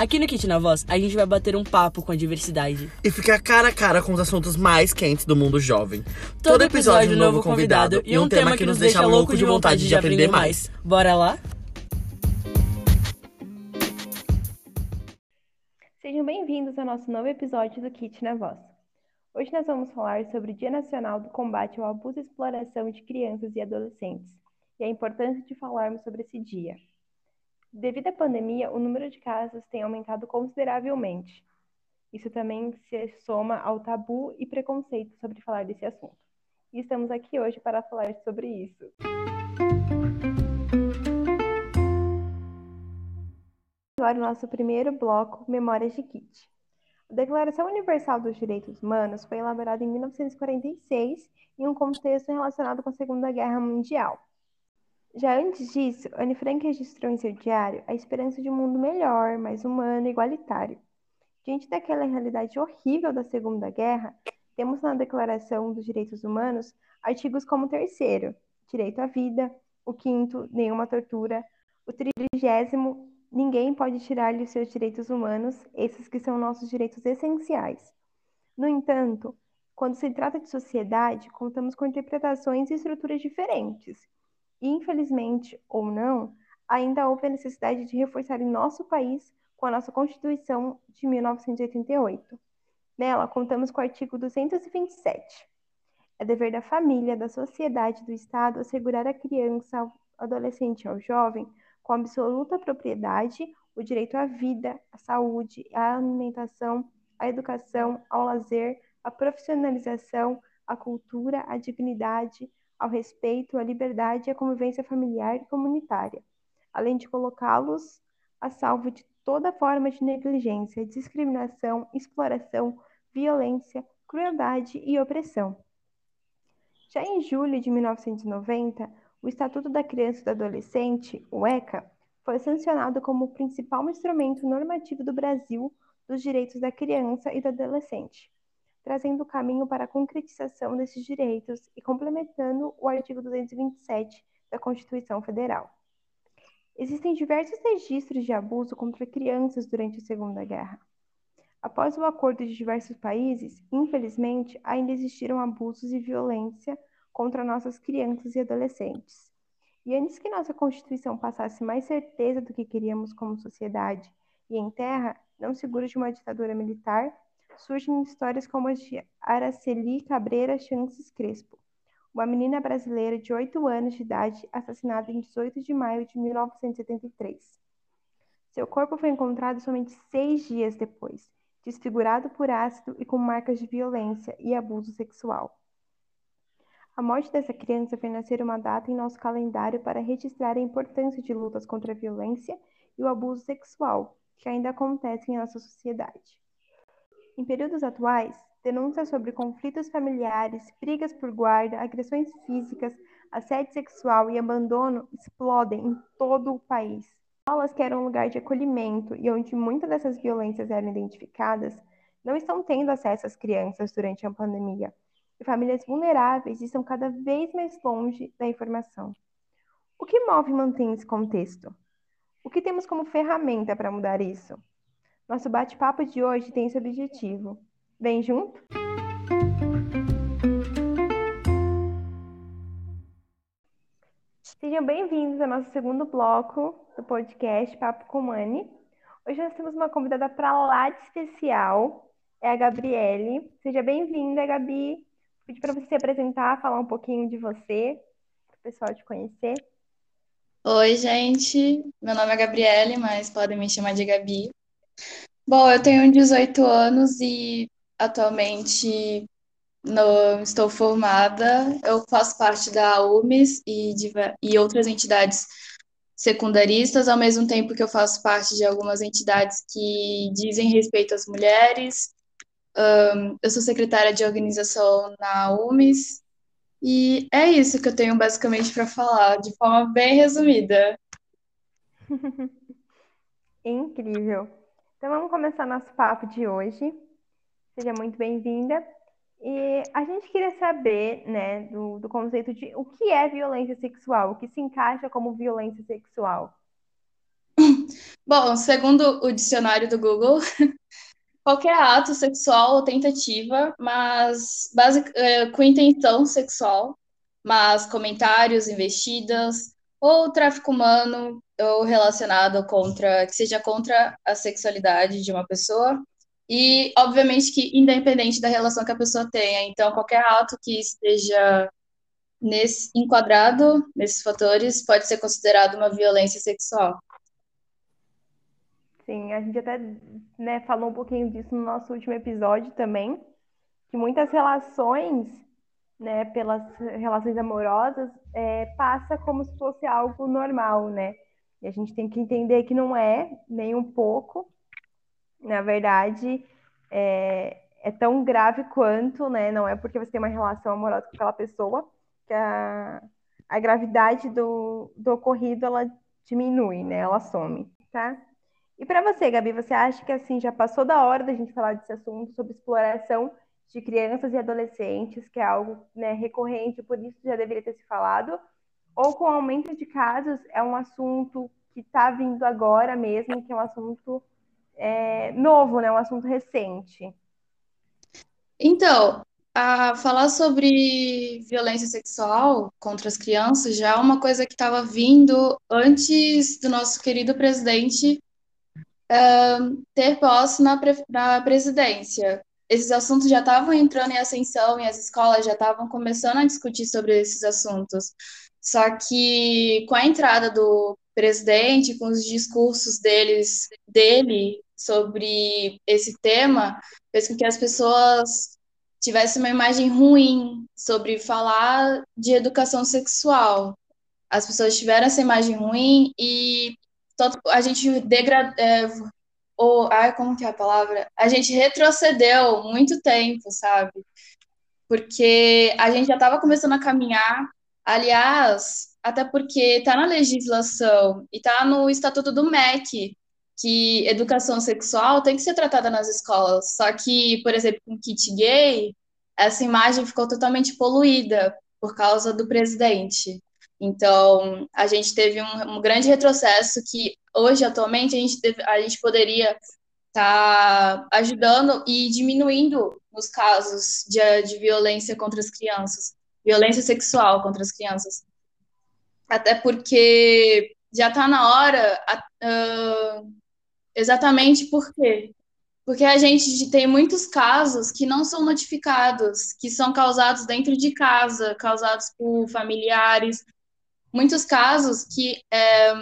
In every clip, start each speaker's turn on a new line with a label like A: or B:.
A: Aqui no Kit na Voz, a gente vai bater um papo com a diversidade.
B: E ficar cara a cara com os assuntos mais quentes do mundo jovem.
A: Todo, episódio, um novo convidado e um tema que nos deixa louco de vontade de aprender mais. Bora lá?
C: Sejam bem-vindos ao nosso novo episódio do Kit na Voz. Hoje nós vamos falar sobre o Dia Nacional do Combate ao Abuso e Exploração de Crianças e Adolescentes e a importância de falarmos sobre esse dia. Devido à pandemia, o número de casos tem aumentado consideravelmente. Isso também se soma ao tabu e preconceito sobre falar desse assunto. E estamos aqui hoje para falar sobre isso. Agora, o nosso primeiro bloco, Memórias de Kit. A Declaração Universal dos Direitos Humanos foi elaborada em 1946 em um contexto relacionado com a Segunda Guerra Mundial. Já antes disso, Anne Frank registrou em seu diário a esperança de um mundo melhor, mais humano e igualitário. Diante daquela realidade horrível da Segunda Guerra, temos na Declaração dos Direitos Humanos artigos como o terceiro, direito à vida, o quinto, nenhuma tortura, o trigésimo, ninguém pode tirar-lhe os seus direitos humanos, esses que são nossos direitos essenciais. No entanto, quando se trata de sociedade, contamos com interpretações e estruturas diferentes. Infelizmente ou não, ainda houve a necessidade de reforçar em nosso país com a nossa Constituição de 1988. Nela, contamos com o artigo 227. É dever da família, da sociedade, do Estado assegurar à criança, ao adolescente e ao jovem com absoluta propriedade o direito à vida, à saúde, à alimentação, à educação, ao lazer, à profissionalização, à cultura, à dignidade, ao respeito, à liberdade e à convivência familiar e comunitária, além de colocá-los a salvo de toda forma de negligência, discriminação, exploração, violência, crueldade e opressão. Já em julho de 1990, o Estatuto da Criança e do Adolescente, o ECA, foi sancionado como o principal instrumento normativo do Brasil dos direitos da criança e do adolescente, trazendo o caminho para a concretização desses direitos e complementando o artigo 227 da Constituição Federal. Existem diversos registros de abuso contra crianças durante a Segunda Guerra. Após o acordo de diversos países, infelizmente, ainda existiram abusos e violência contra nossas crianças e adolescentes. E antes que nossa Constituição passasse mais certeza do que queríamos como sociedade e em terra, não seguro de uma ditadura militar, surgem histórias como as de Araceli Cabreira Chances Crespo, uma menina brasileira de 8 anos de idade assassinada em 18 de maio de 1973. Seu corpo foi encontrado somente seis dias depois, desfigurado por ácido e com marcas de violência e abuso sexual. A morte dessa criança fez nascer uma data em nosso calendário para registrar a importância de lutas contra a violência e o abuso sexual, que ainda acontecem em nossa sociedade. Em períodos atuais, denúncias sobre conflitos familiares, brigas por guarda, agressões físicas, assédio sexual e abandono explodem em todo o país. Escolas que eram um lugar de acolhimento e onde muitas dessas violências eram identificadas, não estão tendo acesso às crianças durante a pandemia, e famílias vulneráveis estão cada vez mais longe da informação. O que move e mantém esse contexto? O que temos como ferramenta para mudar isso? Nosso bate-papo de hoje tem esse objetivo. Vem junto? Sejam bem-vindos ao nosso segundo bloco do podcast Papo com Mani. Hoje nós temos uma convidada para lá de especial, é a Gabriele. Seja bem-vinda, Gabi pedir para você se apresentar, falar um pouquinho de você, para o pessoal te conhecer.
D: Oi, gente. Meu nome é Gabriele, mas podem me chamar de Gabi. Bom, eu tenho 18 anos e atualmente não estou formada. Eu faço parte da UMES e, de, e outras entidades secundaristas, ao mesmo tempo que eu faço parte de algumas entidades que dizem respeito às mulheres um, eu sou secretária de organização na UMES e é isso que eu tenho basicamente para falar, de forma bem resumida.
C: Incrível. Então vamos começar nosso papo de hoje. Seja muito bem-vinda. E a gente queria saber, né, do, do conceito de o que é violência sexual, o que se encaixa como violência sexual.
D: Bom, segundo o dicionário do Google, qualquer ato sexual ou tentativa, mas basic, é, com intenção sexual, mas comentários, investidas ou tráfico humano ou relacionado contra que seja contra a sexualidade de uma pessoa e obviamente que independente da relação que a pessoa tenha, então qualquer ato que esteja nesse enquadrado nesses fatores pode ser considerado uma violência sexual.
C: Sim, a gente até né, falou um pouquinho disso no nosso último episódio também, que muitas relações, né, pelas relações amorosas, é, passa como se fosse algo normal, né? E a gente tem que entender que não é nem um pouco. Na verdade, é, é tão grave quanto, né? Não é porque você tem uma relação amorosa com aquela pessoa que a, a gravidade do, do ocorrido ela diminui, né? Ela some, tá? E para você, Gabi, você acha que assim já passou da hora da gente falar desse assunto sobre exploração de crianças e adolescentes, que é algo né, recorrente, por isso já deveria ter se falado? Ou com o aumento de casos é um assunto que está vindo agora mesmo, que é um assunto é, novo, né, um assunto recente?
D: Então, a falar sobre violência sexual contra as crianças já é uma coisa que estava vindo antes do nosso querido presidente ter posse na, na presidência. Esses assuntos já estavam entrando em ascensão e as escolas já estavam começando a discutir sobre esses assuntos. Só que com a entrada do presidente, com os discursos deles, dele sobre esse tema, fez com que as pessoas tivessem uma imagem ruim sobre falar de educação sexual. As pessoas tiveram essa imagem ruim e tanto a gente degradou, é, ou, ai, como que é a palavra? A gente retrocedeu muito tempo, sabe? Porque a gente já estava começando a caminhar, aliás, até porque está na legislação e está no Estatuto do MEC, que educação sexual tem que ser tratada nas escolas. Só que, por exemplo, com kit gay, essa imagem ficou totalmente poluída por causa do presidente. Então, a gente teve um, um grande retrocesso que hoje, atualmente, a gente, teve, a gente poderia estar tá ajudando e diminuindo os casos de, de violência contra as crianças, violência sexual contra as crianças. Até porque já está na hora, uh, exatamente por quê? Porque a gente tem muitos casos que não são notificados, que são causados dentro de casa, causados por familiares, muitos casos que, é,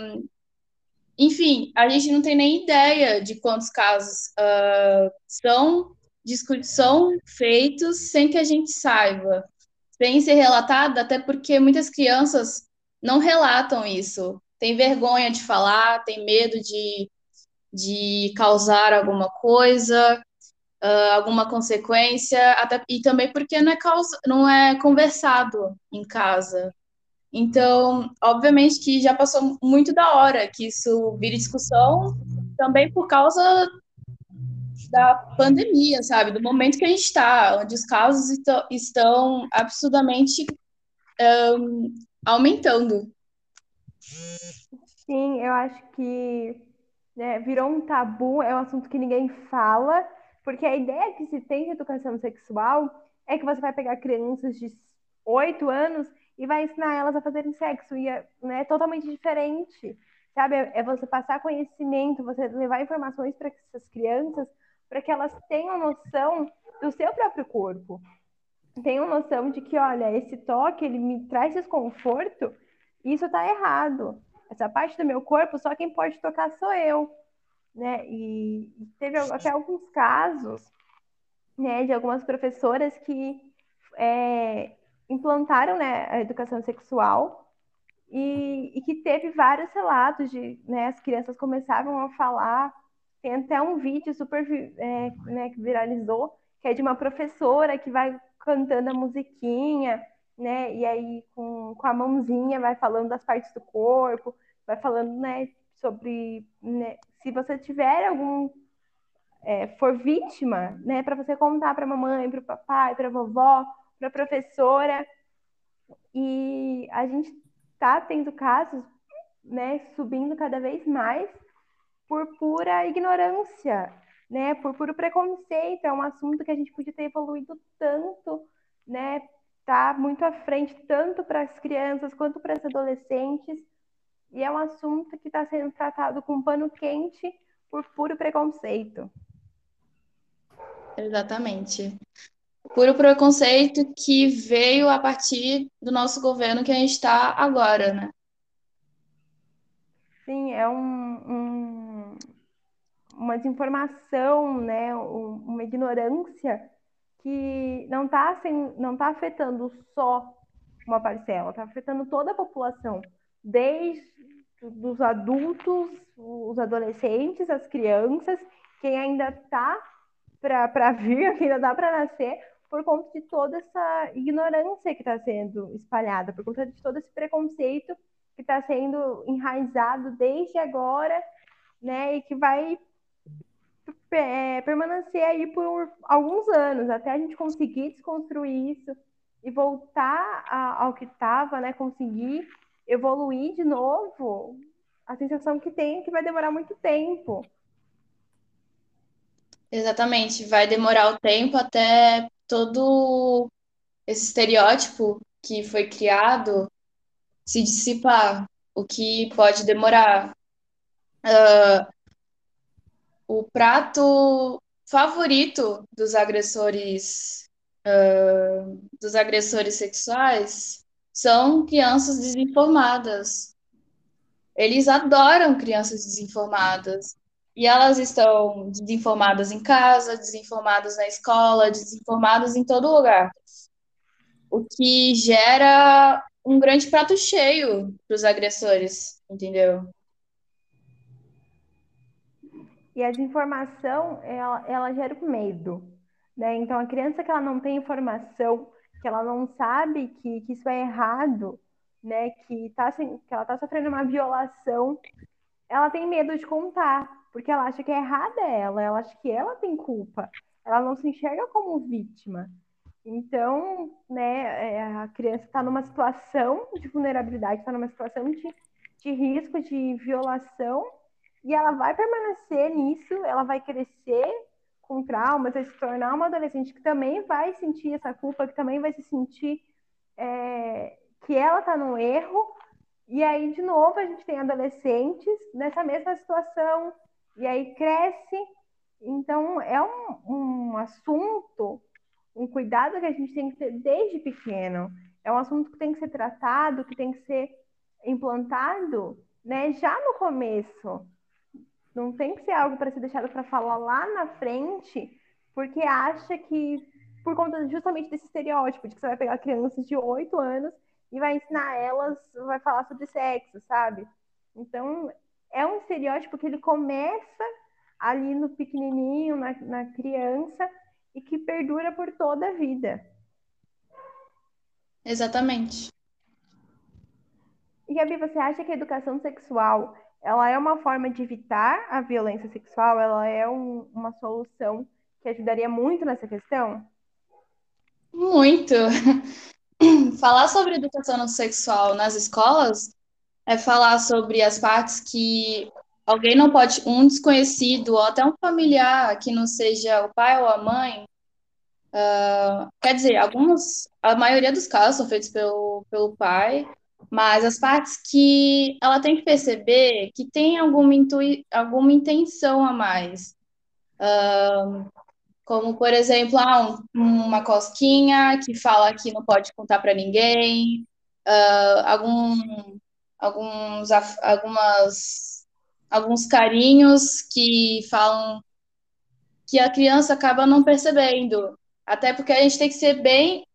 D: enfim, a gente não tem nem ideia de quantos casos uh, são, são feitos sem que a gente saiba, sem ser relatado, até porque muitas crianças não relatam isso, tem vergonha de falar, tem medo de, de causar alguma coisa, uh, alguma consequência, até, e também porque não é, causa, não é conversado em casa. Então, obviamente que já passou muito da hora que isso vire discussão, também por causa da pandemia, sabe? Do momento que a gente está, onde os casos estão absurdamente um, aumentando.
C: Sim, eu acho que né, virou um tabu, é um assunto que ninguém fala, porque a ideia que se tem de educação sexual é que você vai pegar crianças de 8 anos e vai ensinar elas a fazerem sexo. E é né, totalmente diferente, sabe? É você passar conhecimento, você levar informações para essas crianças, para que elas tenham noção do seu próprio corpo. Tenham noção de que, olha, esse toque, ele me traz desconforto, isso está errado. Essa parte do meu corpo, só quem pode tocar sou eu. Né? E teve até alguns casos né, de algumas professoras que é, implantaram né, a educação sexual e, e, que teve vários relatos de né, as crianças começavam a falar. Tem até um vídeo super é, né, que viralizou, que é de uma professora que vai cantando a musiquinha, né? E aí com, com a mãozinha vai falando das partes do corpo, vai falando, né, sobre né, se você tiver algum é, for vítima, né, para você contar para a mamãe, para o papai, para a vovó, para a professora. E a gente está tendo casos, né, subindo cada vez mais por pura ignorância, né? Por puro preconceito. É um assunto que a gente podia ter evoluído tanto, né? Tá muito à frente, tanto para as crianças quanto para os adolescentes. E é um assunto que está sendo tratado com pano quente por puro preconceito.
D: Exatamente. Puro preconceito que veio a partir do nosso governo que a gente está agora, né?
C: Sim, é um, um, uma desinformação, né? uma ignorância que não está não tá afetando só uma parcela, está afetando toda a população, desde os adultos, os adolescentes, as crianças, quem ainda está para vir, que ainda dá para nascer, por conta de toda essa ignorância que está sendo espalhada, por conta de todo esse preconceito que está sendo enraizado desde agora, né, e que vai é, permanecer aí por alguns anos, até a gente conseguir desconstruir isso e voltar a, ao que estava, né, conseguir evoluir de novo, a sensação que tem é que vai demorar muito tempo.
D: Exatamente, vai demorar o tempo até todo esse estereótipo que foi criado se dissipar, o que pode demorar. Uh, o prato favorito dos agressores uh, dos agressores sexuais são crianças desinformadas. Eles adoram crianças desinformadas. E elas estão desinformadas em casa, desinformadas na escola, desinformadas em todo lugar. O que gera um grande prato cheio para os agressores, entendeu?
C: E a desinformação, ela, ela gera o medo, né? Então, a criança que ela não tem informação, que ela não sabe que, que isso é errado, né? Que, tá, que ela está sofrendo uma violação, ela tem medo de contar porque ela acha que é errada ela, ela acha que ela tem culpa, ela não se enxerga como vítima. Então, né, é, a criança está numa situação de vulnerabilidade, está numa situação de, de risco de violação, e ela vai permanecer nisso, ela vai crescer com traumas, vai se tornar uma adolescente que também vai sentir essa culpa, que também vai se sentir é, que ela está no erro, e aí, de novo, a gente tem adolescentes nessa mesma situação, e aí cresce. Então, é um, um assunto, um cuidado que a gente tem que ter desde pequeno. É um assunto que tem que ser tratado, que tem que ser implantado né, já no começo. Não tem que ser algo para ser deixado para falar lá na frente, porque acha que, por conta justamente desse estereótipo, de que você vai pegar crianças de 8 anos e vai ensinar elas, vai falar sobre sexo, sabe? Então, é um estereótipo que ele começa ali no pequenininho, na, na criança, e que perdura por toda a vida.
D: Exatamente.
C: E Gabi, você acha que a educação sexual ela é uma forma de evitar a violência sexual? Ela é um, uma solução que ajudaria muito nessa questão?
D: Muito. Falar sobre educação sexual nas escolas é falar sobre as partes que alguém não pode, um desconhecido ou até um familiar que não seja o pai ou a mãe, uh, quer dizer, alguns, a maioria dos casos são feitos pelo, pelo pai, mas as partes que ela tem que perceber que tem alguma, intui, alguma intenção a mais. Como, por exemplo, ah, um, uma cosquinha que fala que não pode contar para ninguém, uh, algum alguns, algumas, alguns carinhos que falam que a criança acaba não percebendo. Até porque a gente tem que ser bem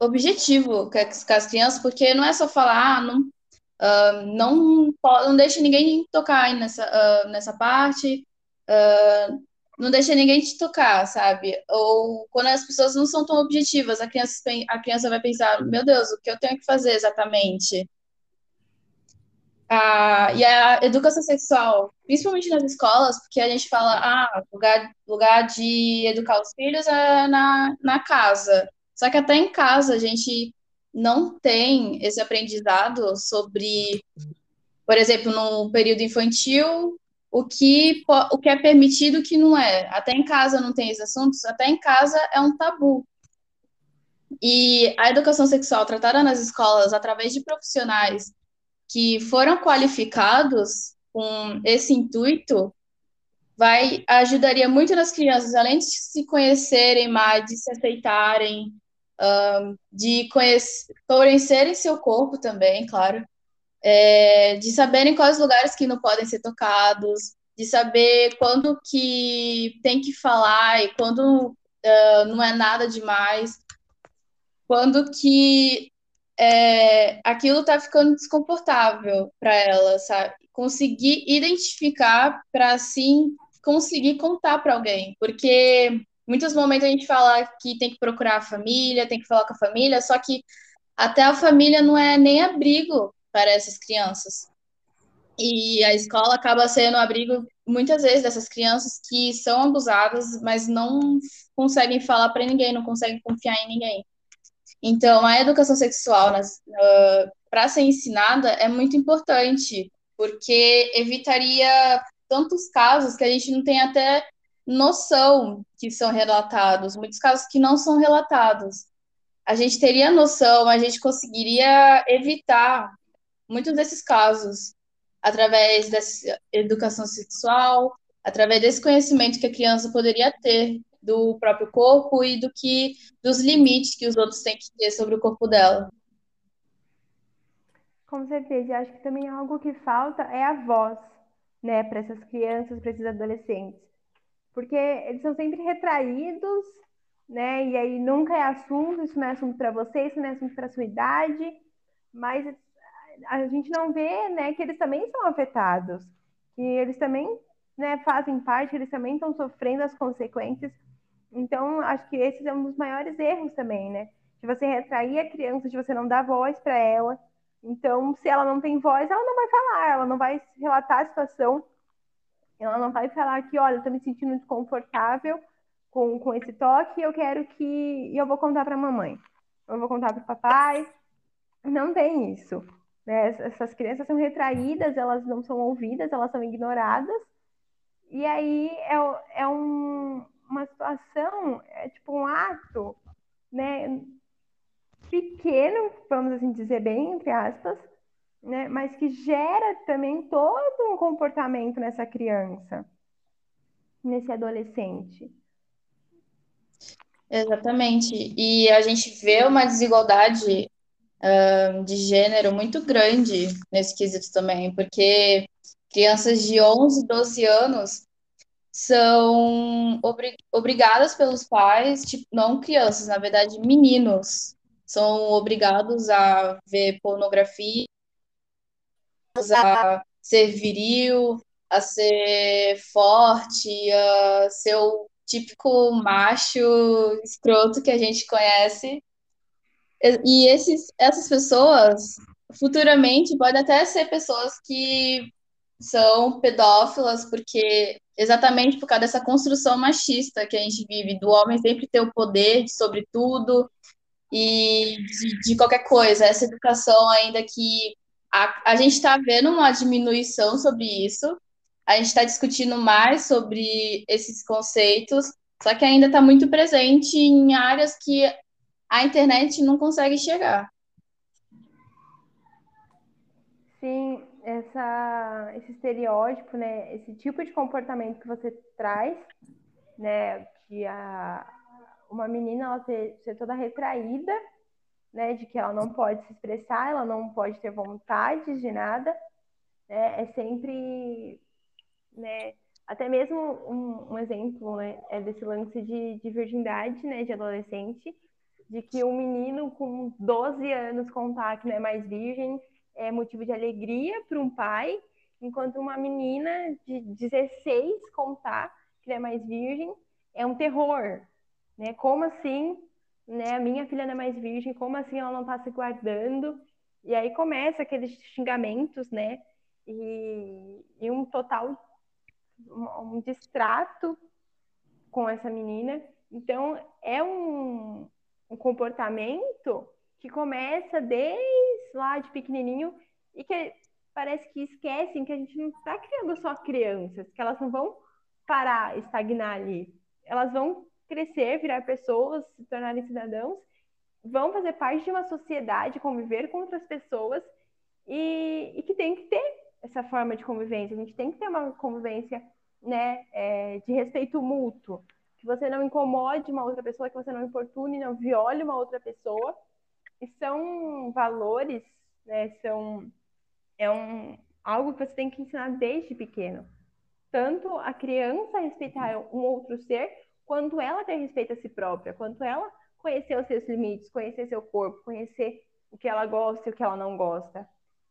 D: objetivo com as crianças, porque não é só falar, ah, não, uh, não, não deixe ninguém tocar nessa, uh, nessa parte, uh, não deixa ninguém te tocar, sabe? Ou quando as pessoas não são tão objetivas, a criança, a criança vai pensar, meu Deus, o que eu tenho que fazer exatamente? a, e a educação sexual, principalmente nas escolas, porque a gente fala, ah, lugar, lugar de educar os filhos é na, na casa. Só que até em casa a gente não tem esse aprendizado sobre, por exemplo, no período infantil, o que, o que é permitido e o que não é. Até em casa não tem esses assuntos, até em casa é um tabu. E a educação sexual tratada nas escolas através de profissionais que foram qualificados com esse intuito vai ajudaria muito nas crianças, além de se conhecerem mais, de se aceitarem, um, de conhecer, conhecerem seu corpo também, claro, é, de saberem quais lugares que não podem ser tocados, de saber quando que tem que falar e quando uh, não é nada demais, quando que é, aquilo está ficando desconfortável para ela, sabe? Conseguir identificar para assim conseguir contar para alguém, porque muitos momentos a gente fala que tem que procurar a família, tem que falar com a família, só que até a família não é nem abrigo para essas crianças. E a escola acaba sendo abrigo muitas vezes dessas crianças que são abusadas, mas não conseguem falar para ninguém, não conseguem confiar em ninguém. Então, a educação sexual uh, para ser ensinada é muito importante, porque evitaria tantos casos que a gente não tem até noção que são relatados, muitos casos que não são relatados. A gente teria noção, a gente conseguiria evitar muitos desses casos através dessa educação sexual, através desse conhecimento que a criança poderia ter do próprio corpo e do que dos limites que os outros têm que ter sobre o corpo dela.
C: Com certeza, acho que também algo que falta é a voz, né, para essas crianças, para esses adolescentes. Porque eles são sempre retraídos, né, e aí nunca é assunto, isso não é assunto para você, isso não é assunto para sua idade, mas a gente não vê, né, que eles também são afetados, que eles também, né, fazem parte, eles também estão sofrendo as consequências então, acho que esse é um dos maiores erros também, né? De você retrair a criança, de você não dar voz para ela. Então, se ela não tem voz, ela não vai falar, ela não vai relatar a situação, ela não vai falar que, olha, eu tô me sentindo desconfortável com, com esse toque, eu quero que. E eu vou contar para a mamãe, eu vou contar para o papai. Não tem isso. Né? Essas crianças são retraídas, elas não são ouvidas, elas são ignoradas. E aí é, é um, uma situação, é tipo um ato, né, pequeno, vamos assim dizer bem, entre aspas, né, mas que gera também todo um comportamento nessa criança, nesse adolescente.
D: Exatamente. E a gente vê uma desigualdade uh, de gênero muito grande nesse quesito também, porque crianças de 11, 12 anos são obri obrigadas pelos pais, tipo, não crianças, na verdade, meninos, são obrigados a ver pornografia, a ser viril, a ser forte, a ser o típico macho escroto que a gente conhece. E esses, essas pessoas, futuramente, podem até ser pessoas que são pedófilas, porque exatamente por causa dessa construção machista que a gente vive, do homem sempre ter o poder sobre tudo e de, de qualquer coisa. Essa educação ainda que a, a gente está vendo uma diminuição sobre isso, a gente está discutindo mais sobre esses conceitos, só que ainda está muito presente em áreas que a internet não consegue chegar.
C: Sim, essa, esse estereótipo, né, esse tipo de comportamento que você traz, né, de a, uma menina ela ser, ser toda retraída, né, de que ela não pode se expressar, ela não pode ter vontade de nada, né, é sempre, né, até mesmo um, um exemplo, né, é desse lance de, de virgindade, né, de adolescente, de que um menino com 12 anos contar que não é mais virgem é motivo de alegria para um pai, enquanto uma menina de 16 contar que é mais virgem é um terror, né? Como assim, né? A minha filha não é mais virgem, como assim ela não está se guardando? E aí começa aqueles xingamentos, né? E, e um total um distrato com essa menina. Então é um, um comportamento que começa desde lá de pequenininho e que parece que esquecem que a gente não está criando só crianças, que elas não vão parar, estagnar ali. Elas vão crescer, virar pessoas, se tornarem cidadãos, vão fazer parte de uma sociedade, conviver com outras pessoas e, e que tem que ter essa forma de convivência. A gente tem que ter uma convivência né, é, de respeito mútuo, que você não incomode uma outra pessoa, que você não importune, não viole uma outra pessoa. E são valores, né, são é um, algo que você tem que ensinar desde pequeno. Tanto a criança respeitar um outro ser, quanto ela ter respeito a si própria, quanto ela conhecer os seus limites, conhecer seu corpo, conhecer o que ela gosta e o que ela não gosta.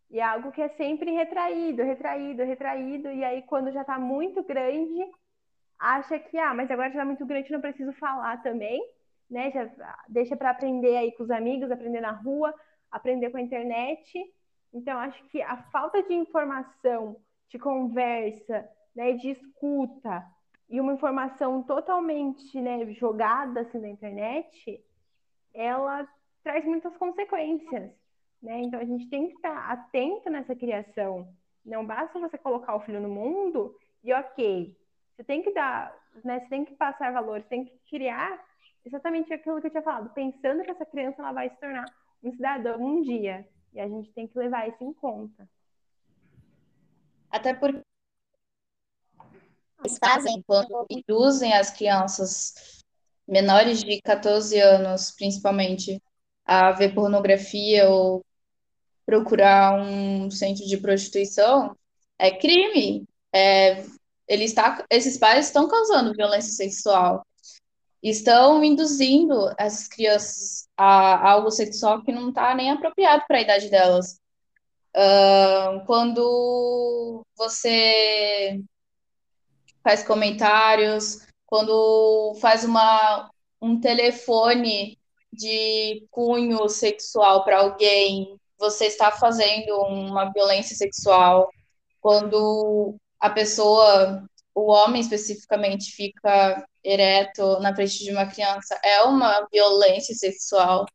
C: E é algo que é sempre retraído, retraído, retraído, e aí quando já está muito grande, acha que, ah, mas agora já está muito grande, não preciso falar também, né? Já deixa para aprender aí com os amigos, aprender na rua, aprender com a internet. Então, acho que a falta de informação, de conversa, né, de escuta, e uma informação totalmente né, jogada assim na internet, ela traz muitas consequências. Né? Então a gente tem que estar atento nessa criação. Não basta você colocar o filho no mundo e ok, você tem que dar, né? Você tem que passar valor, você tem que criar exatamente aquilo que eu tinha falado, pensando que essa criança ela vai se tornar um cidadão um dia. E a gente tem que levar isso em conta.
D: Até porque eles fazem quando induzem as crianças menores de 14 anos, principalmente, a ver pornografia ou procurar um centro de prostituição, é crime. É, ele está, esses pais estão causando violência sexual, estão induzindo essas crianças a, algo sexual que não está nem apropriado para a idade delas. Uh, quando você faz comentários, quando faz uma, um telefone de cunho sexual para alguém, você está fazendo uma violência sexual. Quando a pessoa, o homem especificamente, fica ereto na frente de uma criança, é uma violência sexual.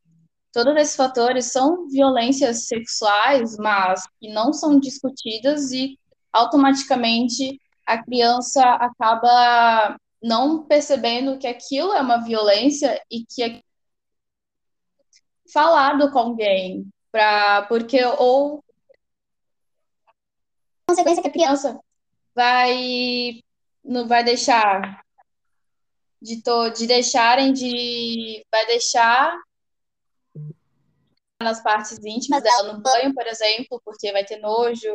D: Todos esses fatores são violências sexuais, mas que não são discutidas e automaticamente a criança acaba não percebendo que aquilo é uma violência e que é falado com alguém, pra, porque ou a consequência que a criança vai não vai deixar de, to, de deixarem de vai deixar nas partes íntimas dela no banho, por exemplo, porque vai ter nojo,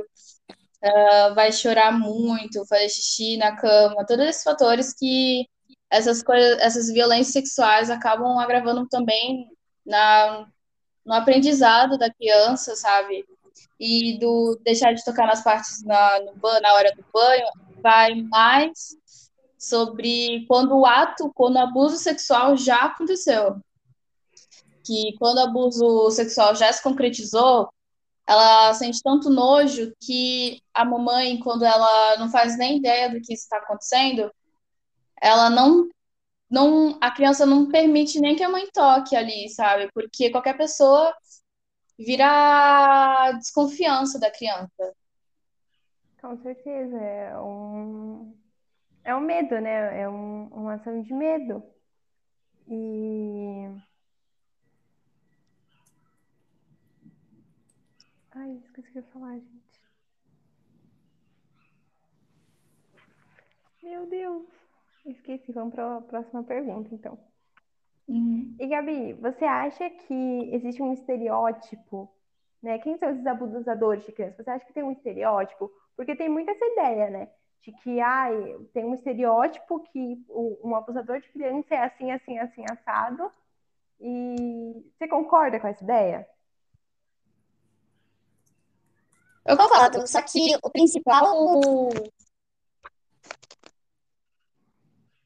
D: uh, vai chorar muito, fazer xixi na cama, todos esses fatores que essas coisas, essas violências sexuais acabam agravando também na, no aprendizado da criança, sabe? E do deixar de tocar nas partes na, no, na hora do banho vai mais sobre quando o ato, quando o abuso sexual já aconteceu. Que quando o abuso sexual já se concretizou, ela sente tanto nojo que a mamãe, quando ela não faz nem ideia do que está acontecendo, ela não, não, a criança não permite nem que a mãe toque ali, sabe? Porque qualquer pessoa vira desconfiança da criança.
C: Com certeza, é um, é um medo, né? É um, uma ação de medo. E Ai, esqueci o que eu ia falar, gente. Meu Deus. Esqueci. Vamos para a próxima pergunta, então.
D: Uhum.
C: E, Gabi, você acha que existe um estereótipo, né? Quem são esses abusadores de crianças? Você acha que tem um estereótipo? Porque tem muito essa ideia, né? De que, ai, tem um estereótipo que um abusador de criança é assim, assim, assim, assado. E você concorda com essa ideia?
D: Eu concordo, só que o principal.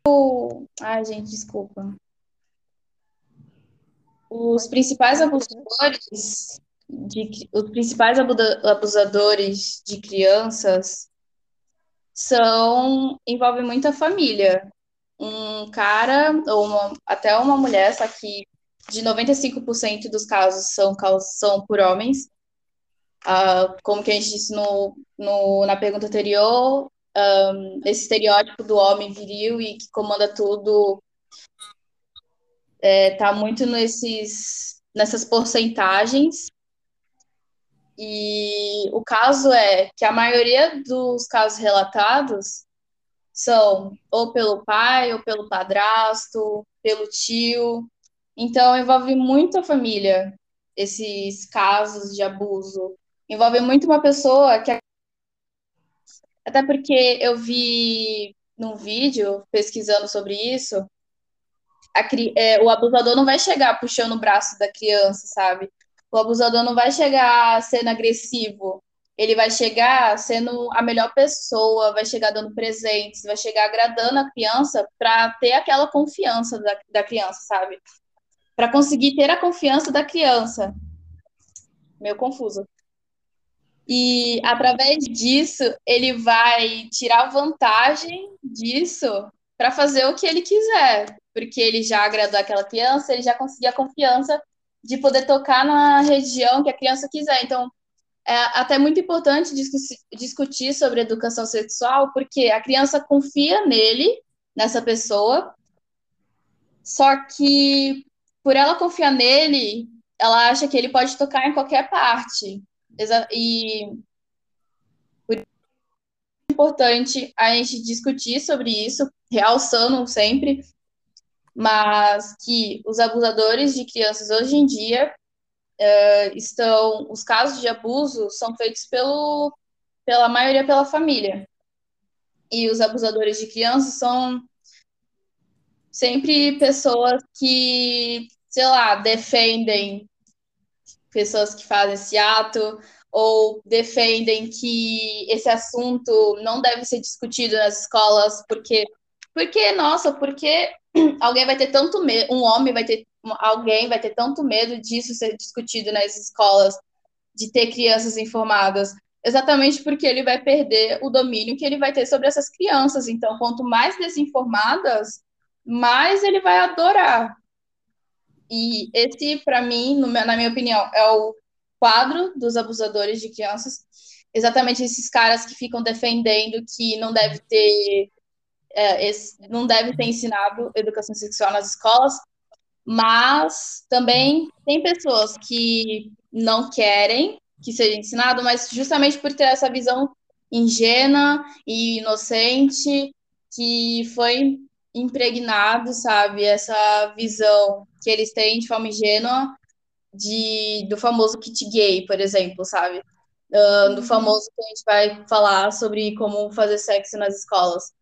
D: O... Ai, gente, desculpa. Os principais abusadores de, os principais abusadores de crianças são envolvem muita família. Um cara ou uma, até uma mulher, só que de 95% dos casos são, são por homens, uh, como que a gente disse no, no, na pergunta anterior, um, esse estereótipo do homem viril e que comanda tudo é, muito nesses, nessas porcentagens. E o caso é que a maioria dos casos relatados são ou pelo pai, ou pelo padrasto, pelo tio. Então, envolve muito a família, esses casos de abuso. Envolve muito uma pessoa que. Até porque eu vi num vídeo pesquisando sobre isso, a, é, o abusador não vai chegar puxando o braço da criança, sabe? O abusador não vai chegar sendo agressivo. Ele vai chegar sendo a melhor pessoa, vai chegar dando presentes, vai chegar agradando a criança para ter aquela confiança da, da criança, sabe? Para conseguir ter a confiança da criança. Meio confuso. E através disso, ele vai tirar vantagem disso para fazer o que ele quiser, porque ele já agradou aquela criança, ele já conseguiu a confiança de poder tocar na região que a criança quiser. Então, é até muito importante discutir sobre educação sexual, porque a criança confia nele, nessa pessoa, só que por ela confiar nele, ela acha que ele pode tocar em qualquer parte. E por isso é importante a gente discutir sobre isso, realçando sempre mas que os abusadores de crianças hoje em dia uh, estão, os casos de abuso são feitos pelo, pela maioria pela família. E os abusadores de crianças são sempre pessoas que, sei lá, defendem pessoas que fazem esse ato ou defendem que esse assunto não deve ser discutido nas escolas porque porque nossa, porque alguém vai ter tanto medo, um homem vai ter, alguém vai ter tanto medo disso ser discutido nas escolas, de ter crianças informadas, exatamente porque ele vai perder o domínio que ele vai ter sobre essas crianças. Então, quanto mais desinformadas, mais ele vai adorar. E esse, para mim, no, na minha opinião, é o quadro dos abusadores de crianças. Exatamente esses caras que ficam defendendo que não deve ter é, esse, não deve ser ensinado educação sexual nas escolas, mas também tem pessoas que não querem que seja ensinado, mas justamente por ter essa visão ingênua e inocente que foi impregnado, sabe, essa visão que eles têm de forma ingênua de, do famoso kit gay, por exemplo, sabe? Uh, do uhum. famoso que a gente vai falar sobre como fazer sexo nas escolas.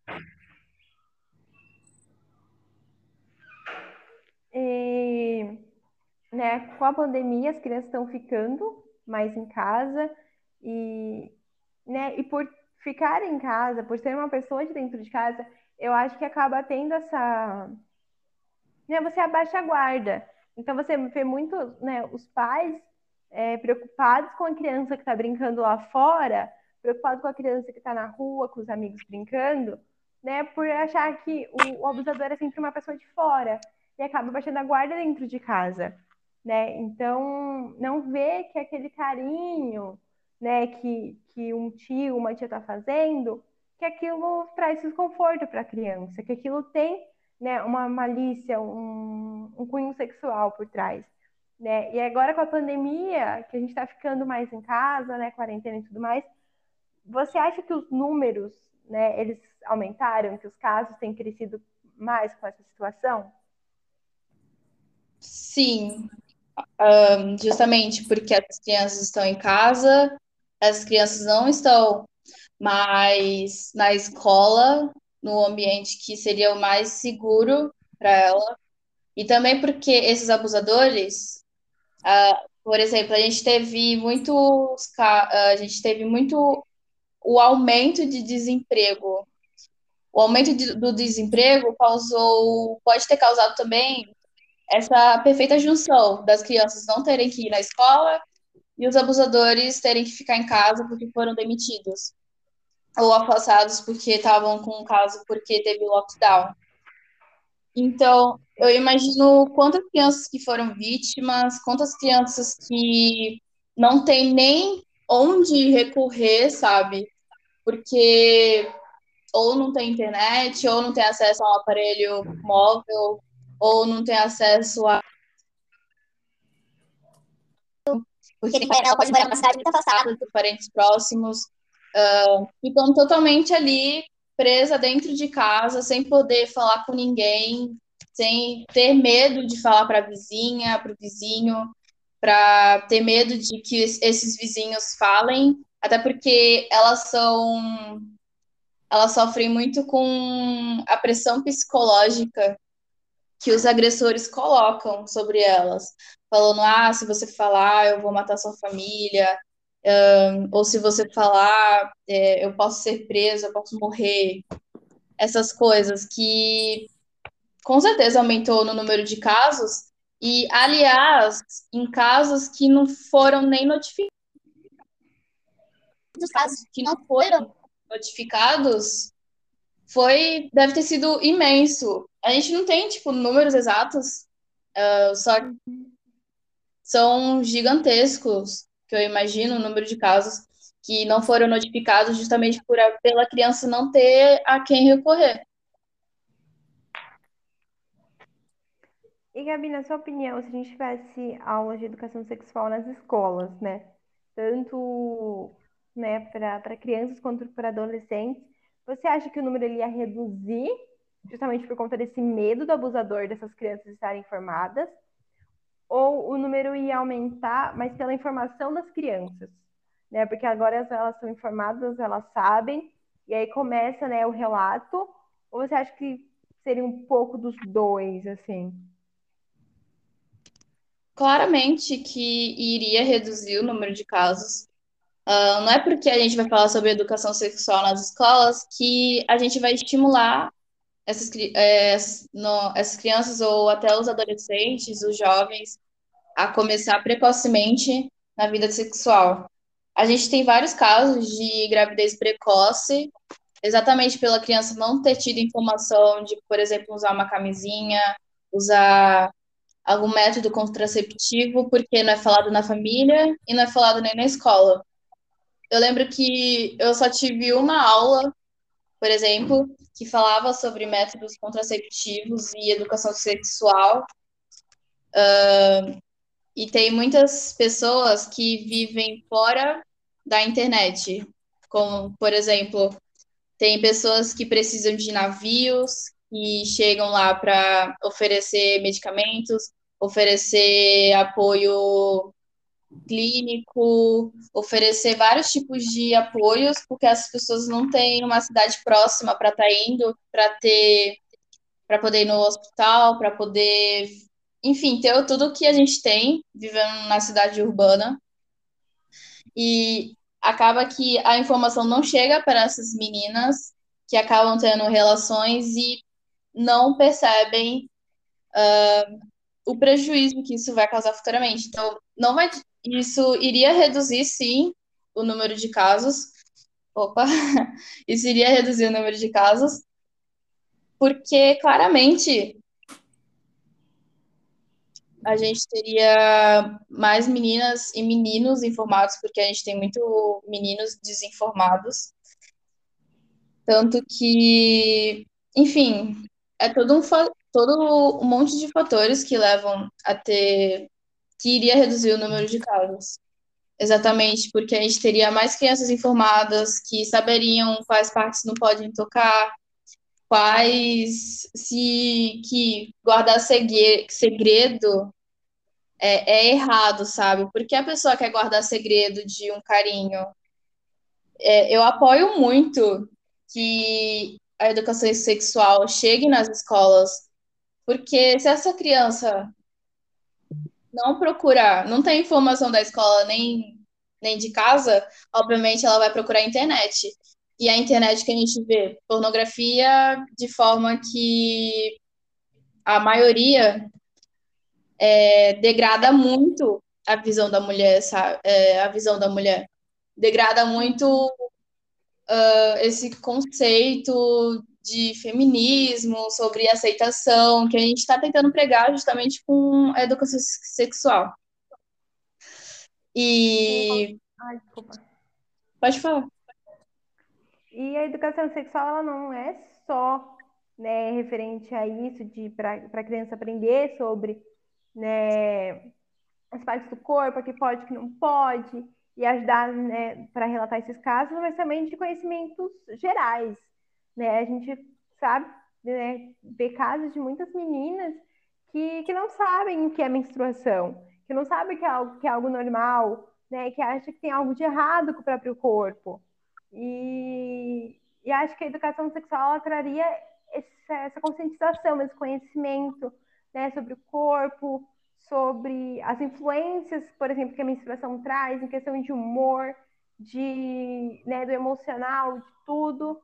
C: E, né, com a pandemia, as crianças estão ficando mais em casa e, né, e por ficar em casa, por ser uma pessoa de dentro de casa, eu acho que acaba tendo essa. Né, você abaixa a guarda. Então você vê muito né, os pais é, preocupados com a criança que está brincando lá fora, preocupados com a criança que está na rua, com os amigos brincando, né, por achar que o, o abusador é sempre uma pessoa de fora e acaba baixando a guarda dentro de casa, né? Então, não vê que aquele carinho, né, que, que um tio, uma tia está fazendo, que aquilo traz desconforto para a criança, que aquilo tem, né, uma malícia, um, um cunho sexual por trás. Né? E agora com a pandemia, que a gente está ficando mais em casa, né, quarentena e tudo mais, você acha que os números, né, eles aumentaram, que os casos têm crescido mais com essa situação?
D: Sim, um, justamente porque as crianças estão em casa, as crianças não estão mais na escola, no ambiente que seria o mais seguro para ela, e também porque esses abusadores, uh, por exemplo, a gente teve muitos, a gente teve muito o aumento de desemprego. O aumento de, do desemprego causou, pode ter causado também essa perfeita junção das crianças não terem que ir na escola e os abusadores terem que ficar em casa porque foram demitidos ou afastados porque estavam com um caso porque teve lockdown. Então, eu imagino quantas crianças que foram vítimas, quantas crianças que não têm nem onde recorrer, sabe? Porque ou não tem internet, ou não tem acesso a um aparelho móvel, ou não tem acesso a. Porque ela pode morar numa cidade muito afastada dos parentes próximos, uh, totalmente ali presa dentro de casa, sem poder falar com ninguém, sem ter medo de falar para a vizinha, para o vizinho, para ter medo de que esses vizinhos falem, até porque elas são elas sofrem muito com a pressão psicológica que os agressores colocam sobre elas, falando: ah, se você falar, eu vou matar sua família, um, ou se você falar, é, eu posso ser presa, eu posso morrer. Essas coisas que com certeza aumentou no número de casos, e, aliás, em casos que não foram nem notificados. Os casos que não foram notificados foi deve ter sido imenso. A gente não tem tipo números exatos, uh, só são gigantescos, que eu imagino o número de casos que não foram notificados justamente por pela criança não ter a quem recorrer.
C: E Gabi, na sua opinião, se a gente tivesse aulas de educação sexual nas escolas, né? Tanto né, para crianças quanto para adolescentes, você acha que o número ele ia reduzir justamente por conta desse medo do abusador dessas crianças estarem informadas? Ou o número ia aumentar, mas pela informação das crianças? Né? Porque agora elas estão informadas, elas sabem, e aí começa né, o relato. Ou você acha que seria um pouco dos dois, assim?
D: Claramente que iria reduzir o número de casos, Uh, não é porque a gente vai falar sobre educação sexual nas escolas que a gente vai estimular essas, é, no, essas crianças ou até os adolescentes, os jovens, a começar precocemente na vida sexual. A gente tem vários casos de gravidez precoce, exatamente pela criança não ter tido informação de, por exemplo, usar uma camisinha, usar algum método contraceptivo, porque não é falado na família e não é falado nem na escola. Eu lembro que eu só tive uma aula, por exemplo, que falava sobre métodos contraceptivos e educação sexual. Uh, e tem muitas pessoas que vivem fora da internet, como, por exemplo, tem pessoas que precisam de navios e chegam lá para oferecer medicamentos, oferecer apoio clínico, oferecer vários tipos de apoios, porque as pessoas não têm uma cidade próxima para estar tá indo, para ter, para poder ir no hospital, para poder, enfim, ter tudo que a gente tem vivendo na cidade urbana. E acaba que a informação não chega para essas meninas que acabam tendo relações e não percebem uh, o prejuízo que isso vai causar futuramente. Então, não vai isso iria reduzir, sim, o número de casos. Opa! Isso iria reduzir o número de casos, porque claramente a gente teria mais meninas e meninos informados, porque a gente tem muito meninos desinformados. Tanto que, enfim, é todo um, todo um monte de fatores que levam a ter que iria reduzir o número de casos. Exatamente, porque a gente teria mais crianças informadas que saberiam quais partes não podem tocar, quais se que guardar segredo é, é errado, sabe? Porque a pessoa quer guardar segredo de um carinho. É, eu apoio muito que a educação sexual chegue nas escolas, porque se essa criança não procurar, não tem informação da escola nem, nem de casa, obviamente ela vai procurar a internet. E a internet que a gente vê pornografia de forma que a maioria é, degrada muito a visão da mulher, sabe? É, a visão da mulher. Degrada muito uh, esse conceito de feminismo, sobre aceitação, que a gente está tentando pregar justamente com a educação sexual. E
C: Ai, desculpa.
D: Pode falar.
C: E a educação sexual, ela não é só né, referente a isso, de para a criança aprender sobre né, as partes do corpo, o que pode, o que não pode, e ajudar né, para relatar esses casos, mas também de conhecimentos gerais. Né? A gente sabe, né, ver casos de muitas meninas que, que não sabem o que é menstruação, que não sabem que é algo, que é algo normal, né, que acham que tem algo de errado com o próprio corpo. E, e acho que a educação sexual traria essa, essa conscientização, esse conhecimento né, sobre o corpo, sobre as influências, por exemplo, que a menstruação traz, em questão de humor, de, né, do emocional, de tudo,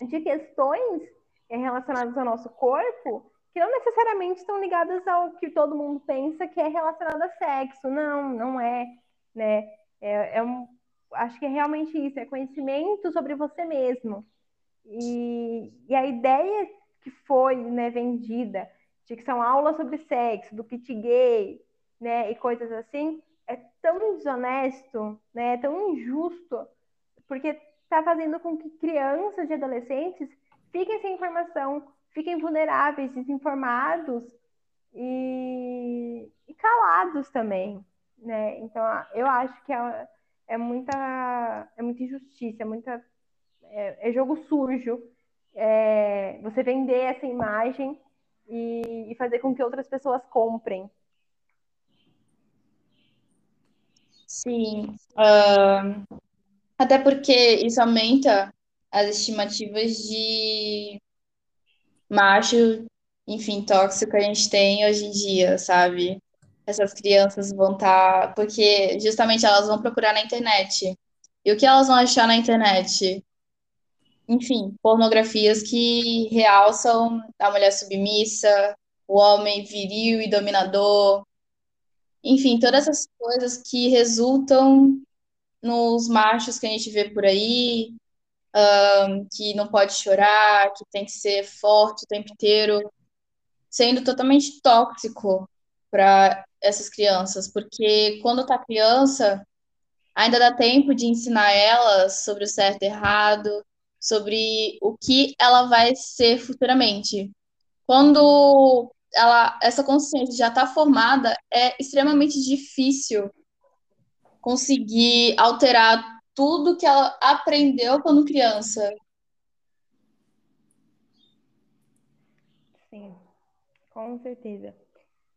C: de questões relacionadas ao nosso corpo, que não necessariamente estão ligadas ao que todo mundo pensa que é relacionado a sexo. Não, não é, né? É, é um, acho que é realmente isso, é conhecimento sobre você mesmo. E, e a ideia que foi né, vendida de que são aulas sobre sexo, do kit gay, né, e coisas assim, é tão desonesto, né, é tão injusto, porque está fazendo com que crianças e adolescentes fiquem sem informação, fiquem vulneráveis, desinformados e, e calados também, né? Então, eu acho que é, é muita, é muita injustiça, é muita é, é jogo sujo. É, você vender essa imagem e, e fazer com que outras pessoas comprem.
D: Sim. Uh, até porque isso aumenta as estimativas de macho, enfim, tóxico que a gente tem hoje em dia, sabe? Essas crianças vão estar. Tá... Porque justamente elas vão procurar na internet. E o que elas vão achar na internet? enfim, pornografias que realçam a mulher submissa, o homem viril e dominador, enfim, todas essas coisas que resultam nos machos que a gente vê por aí, um, que não pode chorar, que tem que ser forte o tempo inteiro, sendo totalmente tóxico para essas crianças, porque quando tá criança, ainda dá tempo de ensinar elas sobre o certo e errado, sobre o que ela vai ser futuramente. Quando ela, essa consciência já está formada, é extremamente difícil conseguir alterar tudo que ela aprendeu quando criança.
C: Sim, com certeza.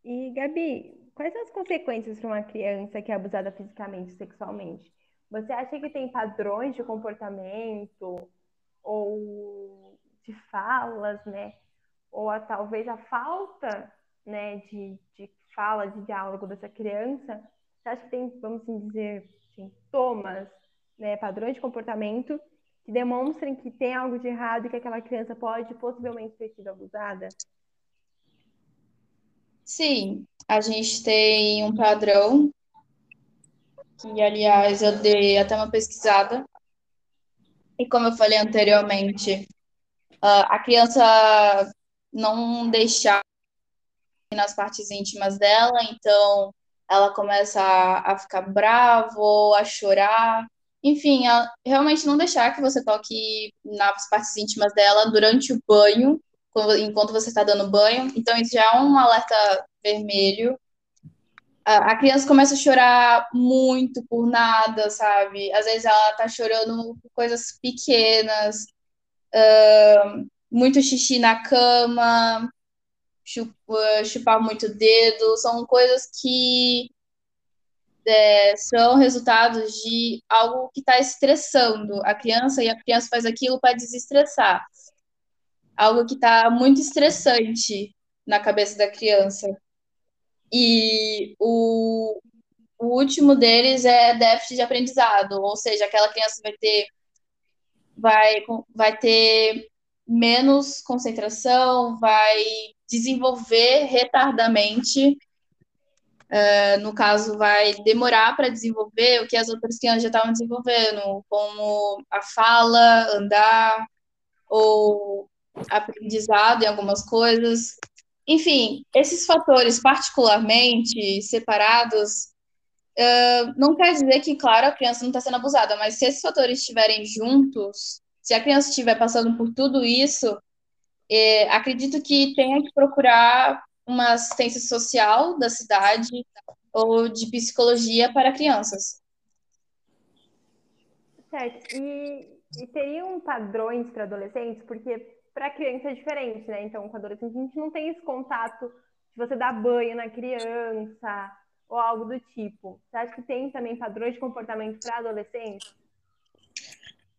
C: E, Gabi, quais são as consequências para uma criança que é abusada fisicamente e sexualmente? Você acha que tem padrões de comportamento ou de falas, né? Ou a, talvez a falta né, de, de fala, de diálogo dessa criança, acha que tem, vamos assim dizer, sintomas, né, padrões de comportamento que demonstrem que tem algo de errado e que aquela criança pode possivelmente ter sido abusada?
D: Sim, a gente tem um padrão que, aliás, eu dei até uma pesquisada e como eu falei anteriormente, a criança não deixar nas partes íntimas dela, então ela começa a, a ficar bravo, a chorar, enfim, a, realmente não deixar que você toque nas partes íntimas dela durante o banho, enquanto você está dando banho. Então, isso já é um alerta vermelho a, criança começa a chorar muito por nada, sabe? Às vezes ela tá chorando por coisas pequenas, uh, muito xixi na cama, chupa, chupar muito dedo, são coisas que é, são resultados de algo que está estressando a criança e a criança faz aquilo para desestressar. Algo que está muito estressante na cabeça da criança. E o, o último deles é déficit de aprendizado, ou seja, aquela criança vai ter vai, vai ter menos concentração, vai desenvolver retardamente. Uh, no caso, vai demorar para desenvolver o que as outras crianças já estavam desenvolvendo, como a fala, andar, ou aprendizado em algumas coisas. Enfim, esses fatores particularmente separados uh, não quer dizer que, claro, a criança não está sendo abusada, mas se esses fatores estiverem juntos, se a criança estiver passando por tudo isso, é, acredito que tenha que procurar uma assistência social da cidade ou de psicologia para crianças.
C: Certo. E, e teriam padrões para adolescentes? Porque para criança é diferente, né? Então, com adolescente, a gente não tem esse contato de você dar banho na criança ou algo do tipo. Você acha que tem também padrões de comportamento para adolescente?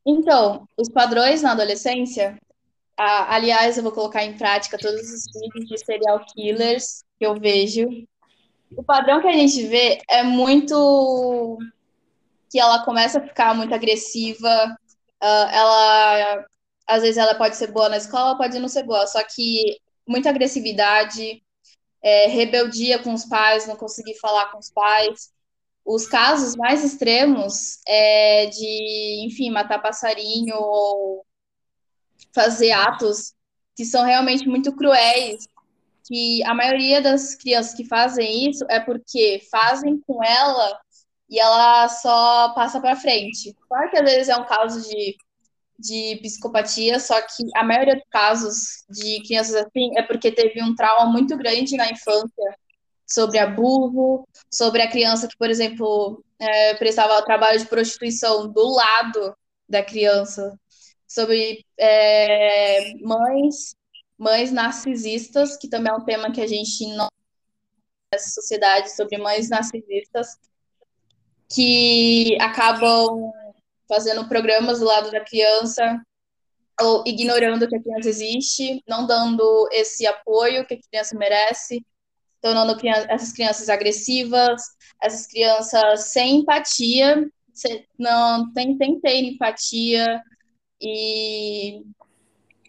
D: Então, os padrões na adolescência, aliás, eu vou colocar em prática todos os vídeos de serial killers que eu vejo. O padrão que a gente vê é muito que ela começa a ficar muito agressiva, uh, ela às vezes ela pode ser boa na escola, pode não ser boa, só que muita agressividade, é, rebeldia com os pais, não conseguir falar com os pais. Os casos mais extremos é de, enfim, matar passarinho ou fazer atos que são realmente muito cruéis, que a maioria das crianças que fazem isso é porque fazem com ela e ela só passa para frente. Claro que às vezes é um caso de de psicopatia, só que a maioria dos casos de crianças assim é porque teve um trauma muito grande na infância sobre abuso, sobre a criança que, por exemplo, é, prestava trabalho de prostituição do lado da criança, sobre é, mães, mães narcisistas, que também é um tema que a gente não nessa sociedade sobre mães narcisistas que acabam fazendo programas do lado da criança ou ignorando que a criança existe, não dando esse apoio que a criança merece, tornando essas crianças agressivas, essas crianças sem empatia, não tem, tem ter empatia e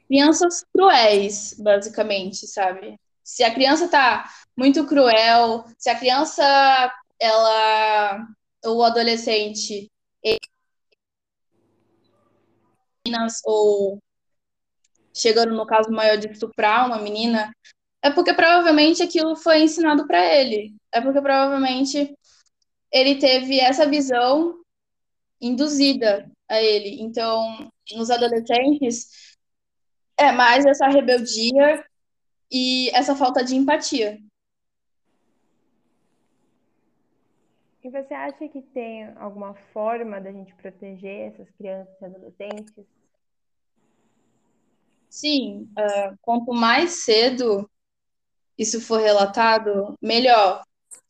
D: crianças cruéis, basicamente, sabe? Se a criança tá muito cruel, se a criança ela ou o adolescente meninas ou chegando no caso maior de estuprar uma menina, é porque provavelmente aquilo foi ensinado para ele. É porque provavelmente ele teve essa visão induzida a ele. Então, nos adolescentes, é mais essa rebeldia e essa falta de empatia.
C: E você acha que tem alguma forma da gente proteger essas crianças e adolescentes?
D: Sim, uh, quanto mais cedo isso for relatado, melhor.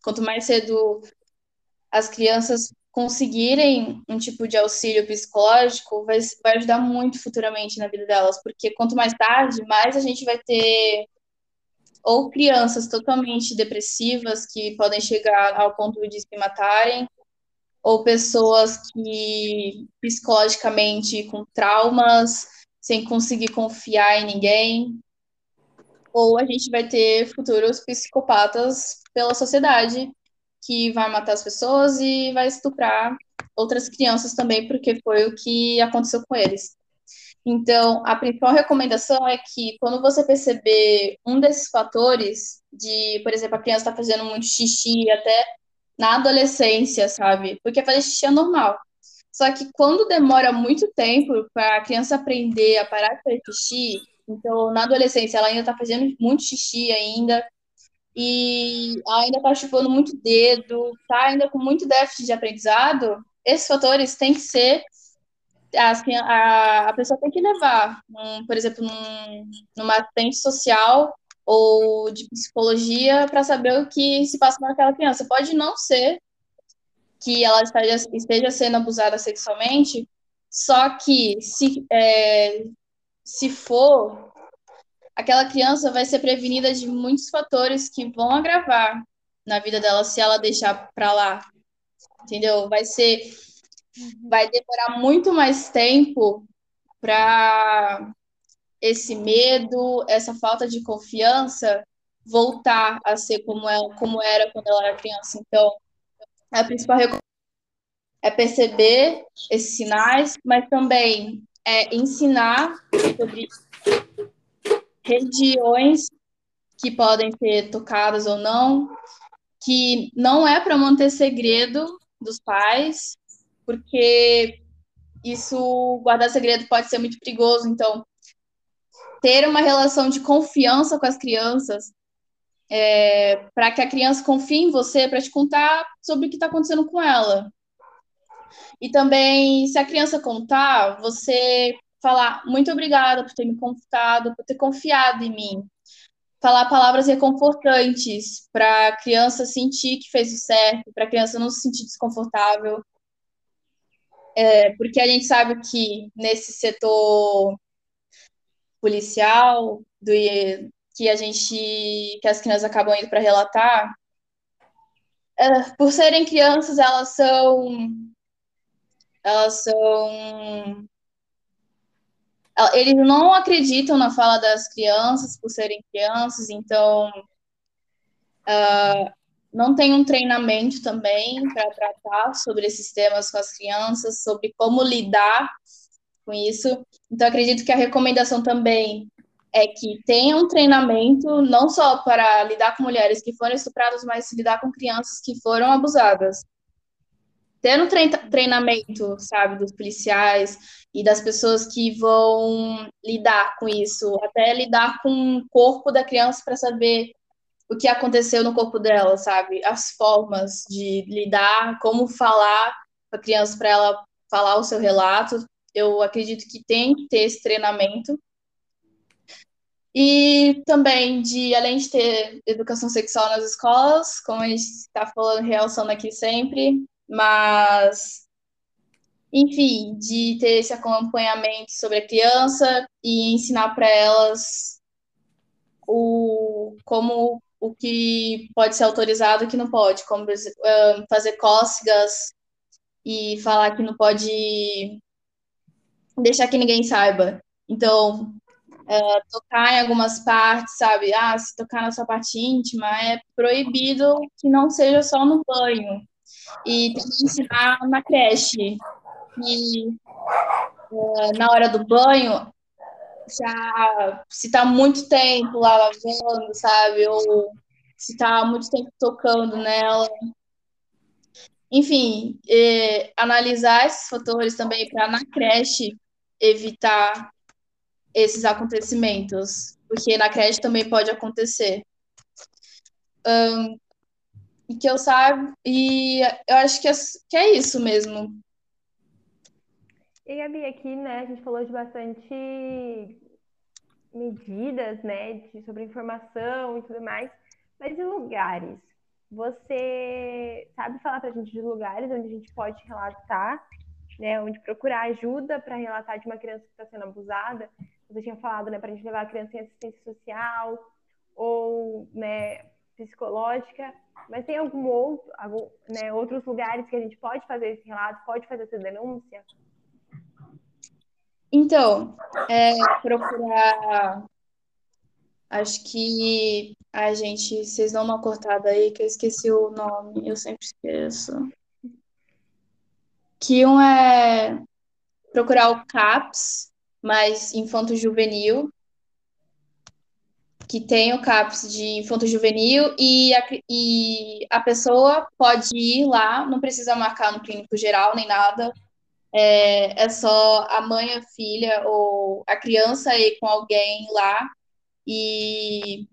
D: Quanto mais cedo as crianças conseguirem um tipo de auxílio psicológico, vai, vai ajudar muito futuramente na vida delas, porque quanto mais tarde, mais a gente vai ter ou crianças totalmente depressivas que podem chegar ao ponto de se matarem, ou pessoas que psicologicamente com traumas, sem conseguir confiar em ninguém, ou a gente vai ter futuros psicopatas pela sociedade que vai matar as pessoas e vai estuprar outras crianças também, porque foi o que aconteceu com eles. Então, a principal recomendação é que quando você perceber um desses fatores, de, por exemplo, a criança está fazendo muito xixi até na adolescência, sabe? Porque fazer xixi é normal. Só que quando demora muito tempo para a criança aprender a parar de fazer xixi, então na adolescência ela ainda está fazendo muito xixi ainda, e ainda está chupando muito dedo, tá ainda com muito déficit de aprendizado, esses fatores têm que ser assim, a, a pessoa tem que levar, um, por exemplo, num, numa assistente social ou de psicologia para saber o que se passa com aquela criança. Pode não ser que ela esteja, esteja sendo abusada sexualmente, só que se, é, se for, aquela criança vai ser prevenida de muitos fatores que vão agravar na vida dela se ela deixar para lá, entendeu? Vai ser Uhum. vai demorar muito mais tempo para esse medo, essa falta de confiança voltar a ser como, é, como era quando ela era criança. Então, a principal recomendação é perceber esses sinais, mas também é ensinar sobre regiões que podem ser tocadas ou não, que não é para manter segredo dos pais, porque isso, guardar segredo pode ser muito perigoso. Então, ter uma relação de confiança com as crianças, é, para que a criança confie em você para te contar sobre o que está acontecendo com ela. E também, se a criança contar, você falar muito obrigada por ter me contado, por ter confiado em mim. Falar palavras reconfortantes para a criança sentir que fez o certo, para a criança não se sentir desconfortável. É, porque a gente sabe que nesse setor policial, do, que a gente, que as crianças acabam indo para relatar, é, por serem crianças, elas são, elas são, eles não acreditam na fala das crianças por serem crianças, então uh, não tem um treinamento também para tratar sobre esses temas com as crianças, sobre como lidar com isso. Então, acredito que a recomendação também é que tenha um treinamento não só para lidar com mulheres que foram estupradas, mas lidar com crianças que foram abusadas. Tendo um treinamento, sabe, dos policiais e das pessoas que vão lidar com isso, até lidar com o corpo da criança para saber o que aconteceu no corpo dela, sabe? As formas de lidar, como falar com a criança para ela falar o seu relato, eu acredito que tem que ter esse treinamento. E também de, além de ter educação sexual nas escolas, como a gente está falando, realçando aqui sempre, mas, enfim, de ter esse acompanhamento sobre a criança e ensinar para elas o, como o que pode ser autorizado e o que não pode, como fazer cócegas e falar que não pode deixar que ninguém saiba. Então, tocar em algumas partes, sabe? Ah, se tocar na sua parte íntima é proibido que não seja só no banho. E tem que ensinar na creche. E é, na hora do banho, já se tá muito tempo lá lavando, sabe? Ou se tá muito tempo tocando nela. Enfim, é, analisar esses fatores também para na creche evitar esses acontecimentos, porque na creche também pode acontecer. Um, e que eu saiba, e eu acho que é, que é isso mesmo.
C: E Gabi, aqui, né, a gente falou de bastante medidas, né, de, sobre informação e tudo mais, mas e lugares? Você sabe falar pra gente de lugares onde a gente pode relatar né, onde procurar ajuda para relatar de uma criança que está sendo abusada. Você tinha falado, né, para a gente levar a criança em assistência social ou, né, psicológica, mas tem algum outro, algum, né, outros lugares que a gente pode fazer esse relato, pode fazer essa denúncia?
D: Então, é, procurar. Acho que a gente. Vocês dão uma cortada aí, que eu esqueci o nome, eu sempre esqueço que um é procurar o CAPS, mais infanto-juvenil, que tem o CAPS de infanto-juvenil e a, e a pessoa pode ir lá, não precisa marcar no clínico geral nem nada, é, é só a mãe, a filha ou a criança ir com alguém lá e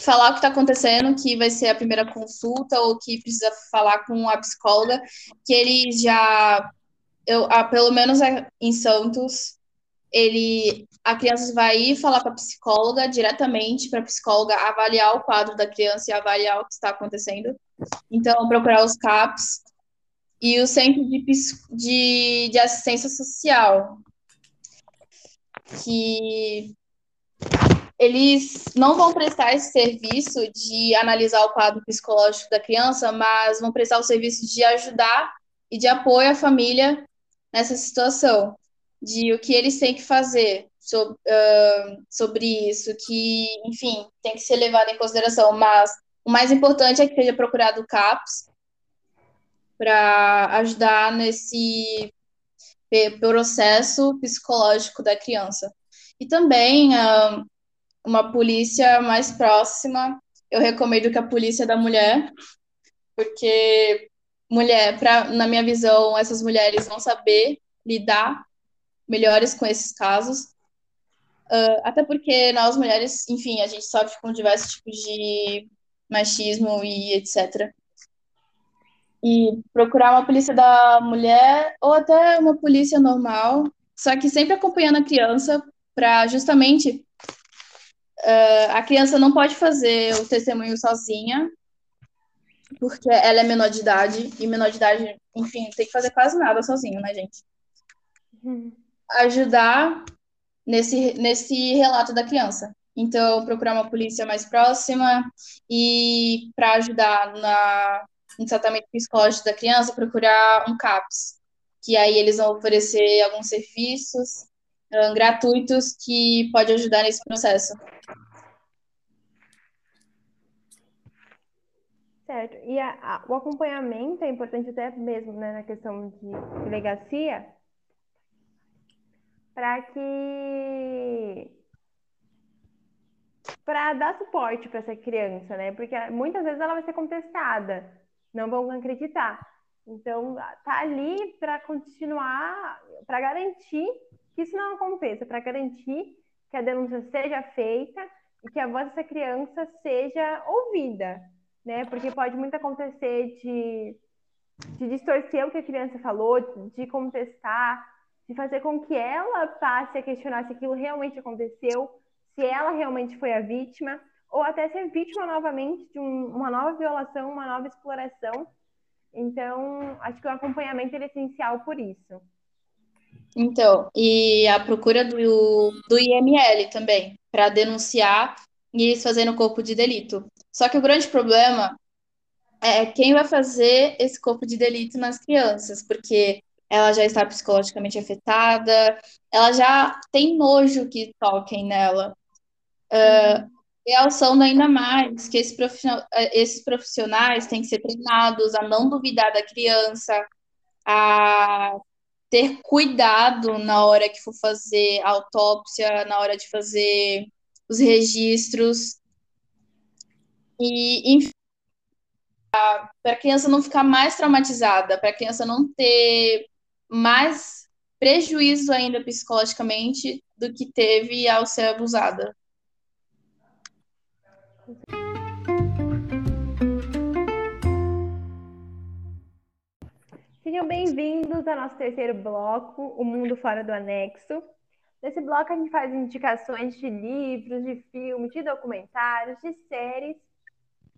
D: falar o que está acontecendo, que vai ser a primeira consulta, ou que precisa falar com a psicóloga, que ele já, eu, ah, pelo menos em Santos, ele, a criança vai falar com a psicóloga diretamente, para a psicóloga avaliar o quadro da criança e avaliar o que está acontecendo. Então, procurar os CAPs e o Centro de, de, de Assistência Social, que eles não vão prestar esse serviço de analisar o quadro psicológico da criança, mas vão prestar o serviço de ajudar e de apoio à família nessa situação, de o que eles têm que fazer sobre, uh, sobre isso, que, enfim, tem que ser levado em consideração. Mas o mais importante é que seja procurado o CAPS para ajudar nesse processo psicológico da criança. E também uh, uma polícia mais próxima. Eu recomendo que a polícia da mulher, porque mulher, pra, na minha visão, essas mulheres vão saber lidar melhores com esses casos. Uh, até porque nós mulheres, enfim, a gente sofre com diversos tipos de machismo e etc. E procurar uma polícia da mulher ou até uma polícia normal, só que sempre acompanhando a criança para justamente uh, a criança não pode fazer o testemunho sozinha, porque ela é menor de idade, e menor de idade, enfim, tem que fazer quase nada sozinho, né, gente? Uhum. Ajudar nesse, nesse relato da criança. Então, procurar uma polícia mais próxima e para ajudar na, no tratamento psicológico da criança, procurar um CAPS, que aí eles vão oferecer alguns serviços um, gratuitos que pode ajudar nesse processo.
C: Certo. E a, a, o acompanhamento é importante até mesmo né, na questão de delegacia, para que para dar suporte para essa criança, né? Porque muitas vezes ela vai ser contestada, não vão acreditar. Então, tá ali para continuar, para garantir que isso não aconteça, para garantir que a denúncia seja feita e que a voz dessa criança seja ouvida, né? Porque pode muito acontecer de, de distorcer o que a criança falou, de contestar, de fazer com que ela passe a questionar se aquilo realmente aconteceu, se ela realmente foi a vítima, ou até ser vítima novamente de um, uma nova violação, uma nova exploração. Então, acho que o acompanhamento é essencial por isso.
D: Então, e a procura do, do IML também, para denunciar e eles fazendo o corpo de delito. Só que o grande problema é quem vai fazer esse corpo de delito nas crianças, porque ela já está psicologicamente afetada, ela já tem nojo que toquem nela. Uh, realçando ainda mais que esse profissional, esses profissionais têm que ser treinados a não duvidar da criança, a ter cuidado na hora que for fazer a autópsia, na hora de fazer os registros. E, enfim, para a criança não ficar mais traumatizada, para a criança não ter mais prejuízo ainda psicologicamente do que teve ao ser abusada.
C: Sejam bem-vindos ao nosso terceiro bloco, O Mundo Fora do Anexo. Nesse bloco a gente faz indicações de livros, de filmes, de documentários, de séries,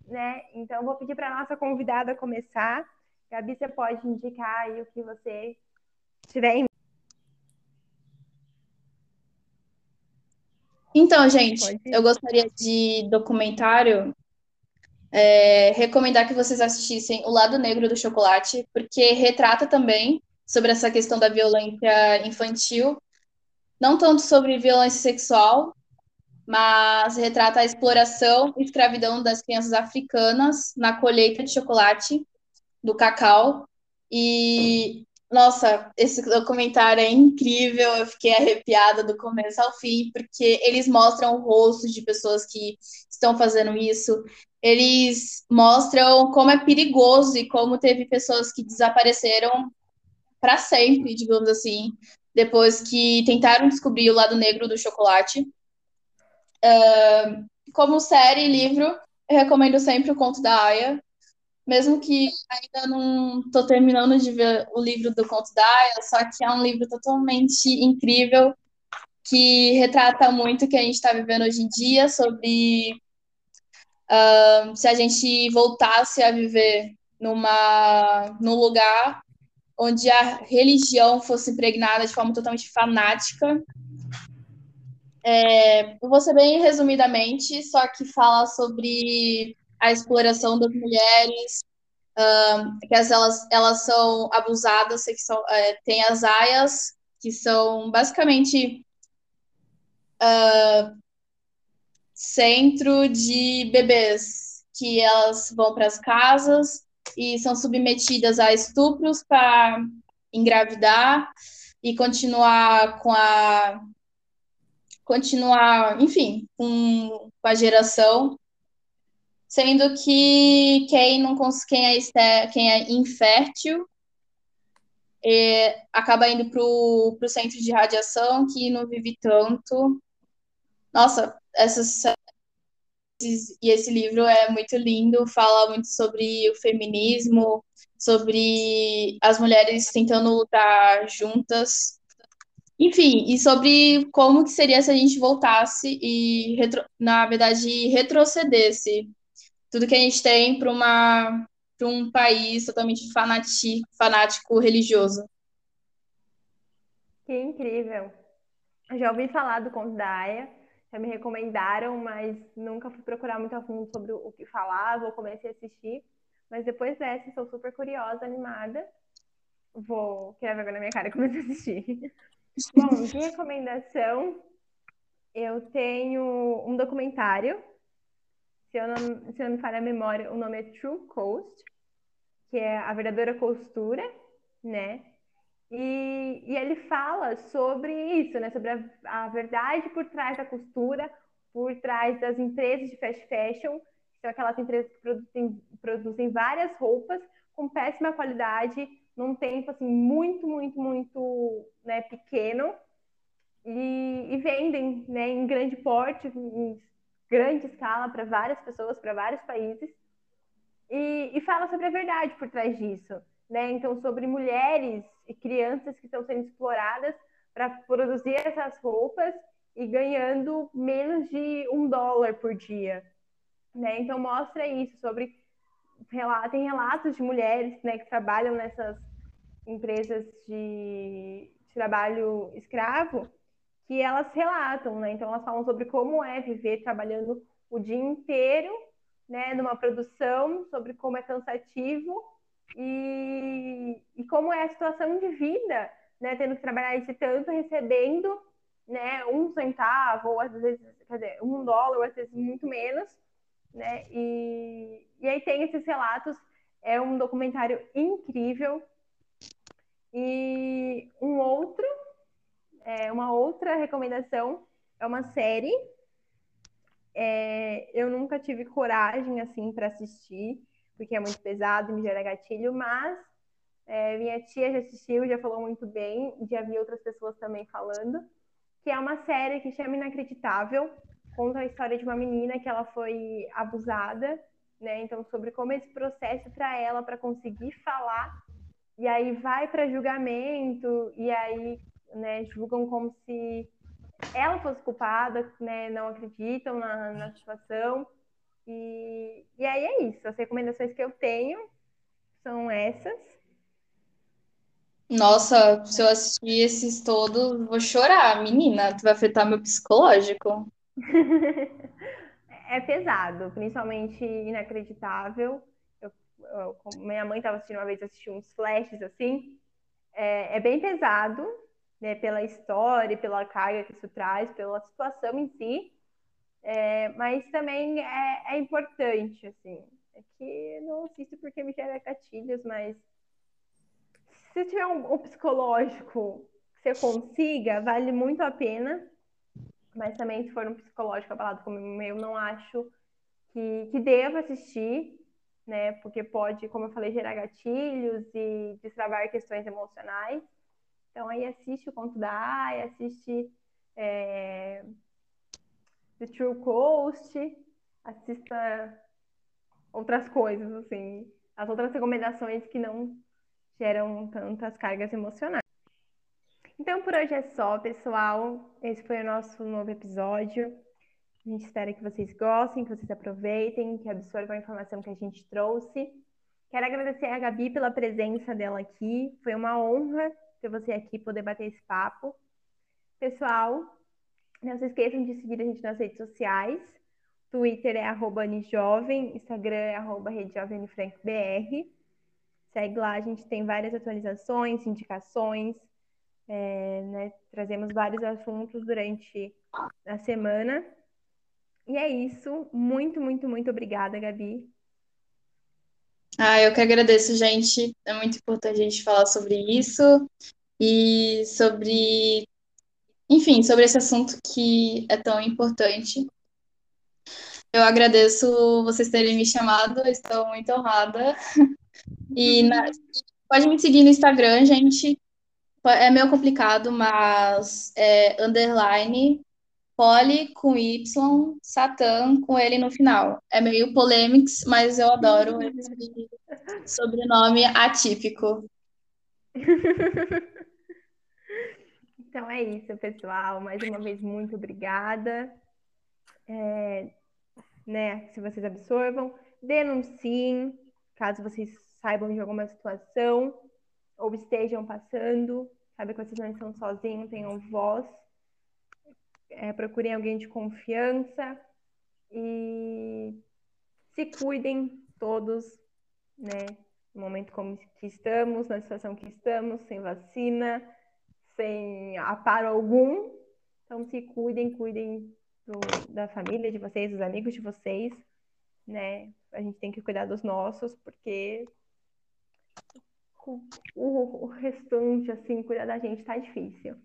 C: né? Então vou pedir para a nossa convidada começar. Gabi, você pode indicar aí o que você tiver em
D: Então, gente, eu gostaria de documentário é, recomendar que vocês assistissem O Lado Negro do Chocolate, porque retrata também sobre essa questão da violência infantil, não tanto sobre violência sexual, mas retrata a exploração e escravidão das crianças africanas na colheita de chocolate do cacau. E, nossa, esse documentário é incrível, eu fiquei arrepiada do começo ao fim, porque eles mostram o rosto de pessoas que estão fazendo isso, eles mostram como é perigoso e como teve pessoas que desapareceram para sempre, digamos assim, depois que tentaram descobrir o lado negro do chocolate. Uh, como série e livro, eu recomendo sempre o Conto da Aya, mesmo que ainda não estou terminando de ver o livro do Conto da Aya, só que é um livro totalmente incrível que retrata muito o que a gente está vivendo hoje em dia sobre Uh, se a gente voltasse a viver numa, num lugar onde a religião fosse impregnada de forma totalmente fanática. É, vou ser bem resumidamente, só que fala sobre a exploração das mulheres, que as, elas, elas são abusadas, sexual, é, tem as aias, que são basicamente uh, centro de bebês, que elas vão para as casas e são submetidas a estupros para engravidar e continuar com a continuar, enfim, com, com a geração sendo que quem não quem é, quem é infértil é, acaba indo para o centro de radiação, que não vive tanto. Nossa, essas e esse livro é muito lindo, fala muito sobre o feminismo, sobre as mulheres tentando lutar juntas. Enfim, e sobre como que seria se a gente voltasse e, na verdade, retrocedesse tudo que a gente tem para uma um país totalmente fanático, fanático religioso.
C: Que incrível. já ouvi falar do conto da Aya, já me recomendaram, mas nunca fui procurar muito a fundo sobre o que falava, ou comecei a assistir. Mas depois dessa, estou super curiosa, animada. Vou criar vergonha na minha cara e começar a assistir. Bom, de recomendação, eu tenho um documentário. Se eu, não, se eu não me falha a memória, o nome é True Coast, que é a verdadeira costura, né? E, e ele fala sobre isso, né? Sobre a, a verdade por trás da costura, por trás das empresas de fast fashion, que são aquelas empresas que produzem, produzem várias roupas com péssima qualidade, num tempo assim muito, muito, muito né, pequeno e, e vendem né, em grande porte, em grande escala para várias pessoas, para vários países e, e fala sobre a verdade por trás disso, né? Então sobre mulheres e crianças que estão sendo exploradas para produzir essas roupas e ganhando menos de um dólar por dia, né? Então mostra isso sobre tem relatos de mulheres né, que trabalham nessas empresas de, trabalho escravo que elas relatam, né? Então elas falam sobre como é viver trabalhando o dia inteiro, né, numa produção, sobre como é cansativo e, e como é a situação de vida, né, tendo que trabalhar esse tanto, recebendo, né, um centavo ou às vezes, quer dizer, um dólar ou às vezes muito menos, né? E, e aí tem esses relatos, é um documentário incrível. E um outro, é, uma outra recomendação é uma série. É, eu nunca tive coragem assim para assistir, porque é muito pesado me gera gatilho, mas é, minha tia já assistiu, já falou muito bem, já vi outras pessoas também falando, que é uma série que chama Inacreditável, conta a história de uma menina que ela foi abusada, né? Então, sobre como esse processo para ela, para conseguir falar, e aí vai para julgamento, e aí né, julgam como se ela fosse culpada, né? Não acreditam na, na situação. E, e aí é isso. As recomendações que eu tenho são essas.
D: Nossa, se eu assistir esses todos, vou chorar, menina. Tu vai afetar meu psicológico.
C: é pesado, principalmente inacreditável. Eu, eu, minha mãe estava assistindo uma vez, assisti uns flashes assim. É, é bem pesado, né, pela história, pela carga que isso traz, pela situação em si. É, mas também é, é, importante, assim. É que não assisto porque me gera gatilhos, mas se tiver um, um psicológico que você consiga, vale muito a pena mas também se for um psicológico abalado como o meu, não acho que, que deva assistir, né? Porque pode, como eu falei, gerar gatilhos e destravar questões emocionais. Então aí assiste o conto da Ai, assiste é, The True Coast, assista outras coisas, assim, as outras recomendações que não geram tantas cargas emocionais. Então por hoje é só, pessoal. Esse foi o nosso novo episódio. A gente espera que vocês gostem, que vocês aproveitem, que absorvam a informação que a gente trouxe. Quero agradecer a Gabi pela presença dela aqui. Foi uma honra ter você aqui, poder bater esse papo. Pessoal, não se esqueçam de seguir a gente nas redes sociais. Twitter é arroba Anijovem, Instagram é arroba RedeJovemFrankBR. Segue lá, a gente tem várias atualizações, indicações, é, né, trazemos vários assuntos durante a semana. E é isso. Muito, muito, muito obrigada, Gabi.
D: Ah, eu que agradeço, gente. É muito importante a gente falar sobre isso e sobre, enfim, sobre esse assunto que é tão importante. Eu agradeço vocês terem me chamado, estou muito honrada. E na... pode me seguir no Instagram, gente. É meio complicado, mas é underline Poli com Y, Satã com ele no final. É meio polêmix, mas eu adoro esse sobrenome atípico.
C: Então é isso, pessoal. Mais uma vez, muito obrigada. É, né, se vocês absorvam, denunciem, caso vocês saibam de alguma situação ou estejam passando, sabe que vocês não estão sozinhos, tenham voz. É, procurem alguém de confiança e se cuidem todos, né? No momento como que estamos, na situação que estamos, sem vacina, sem aparo algum. Então se cuidem, cuidem do, da família de vocês, dos amigos de vocês, né? A gente tem que cuidar dos nossos, porque o, o restante, assim, cuidar da gente tá difícil.